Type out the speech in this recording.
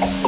Bye.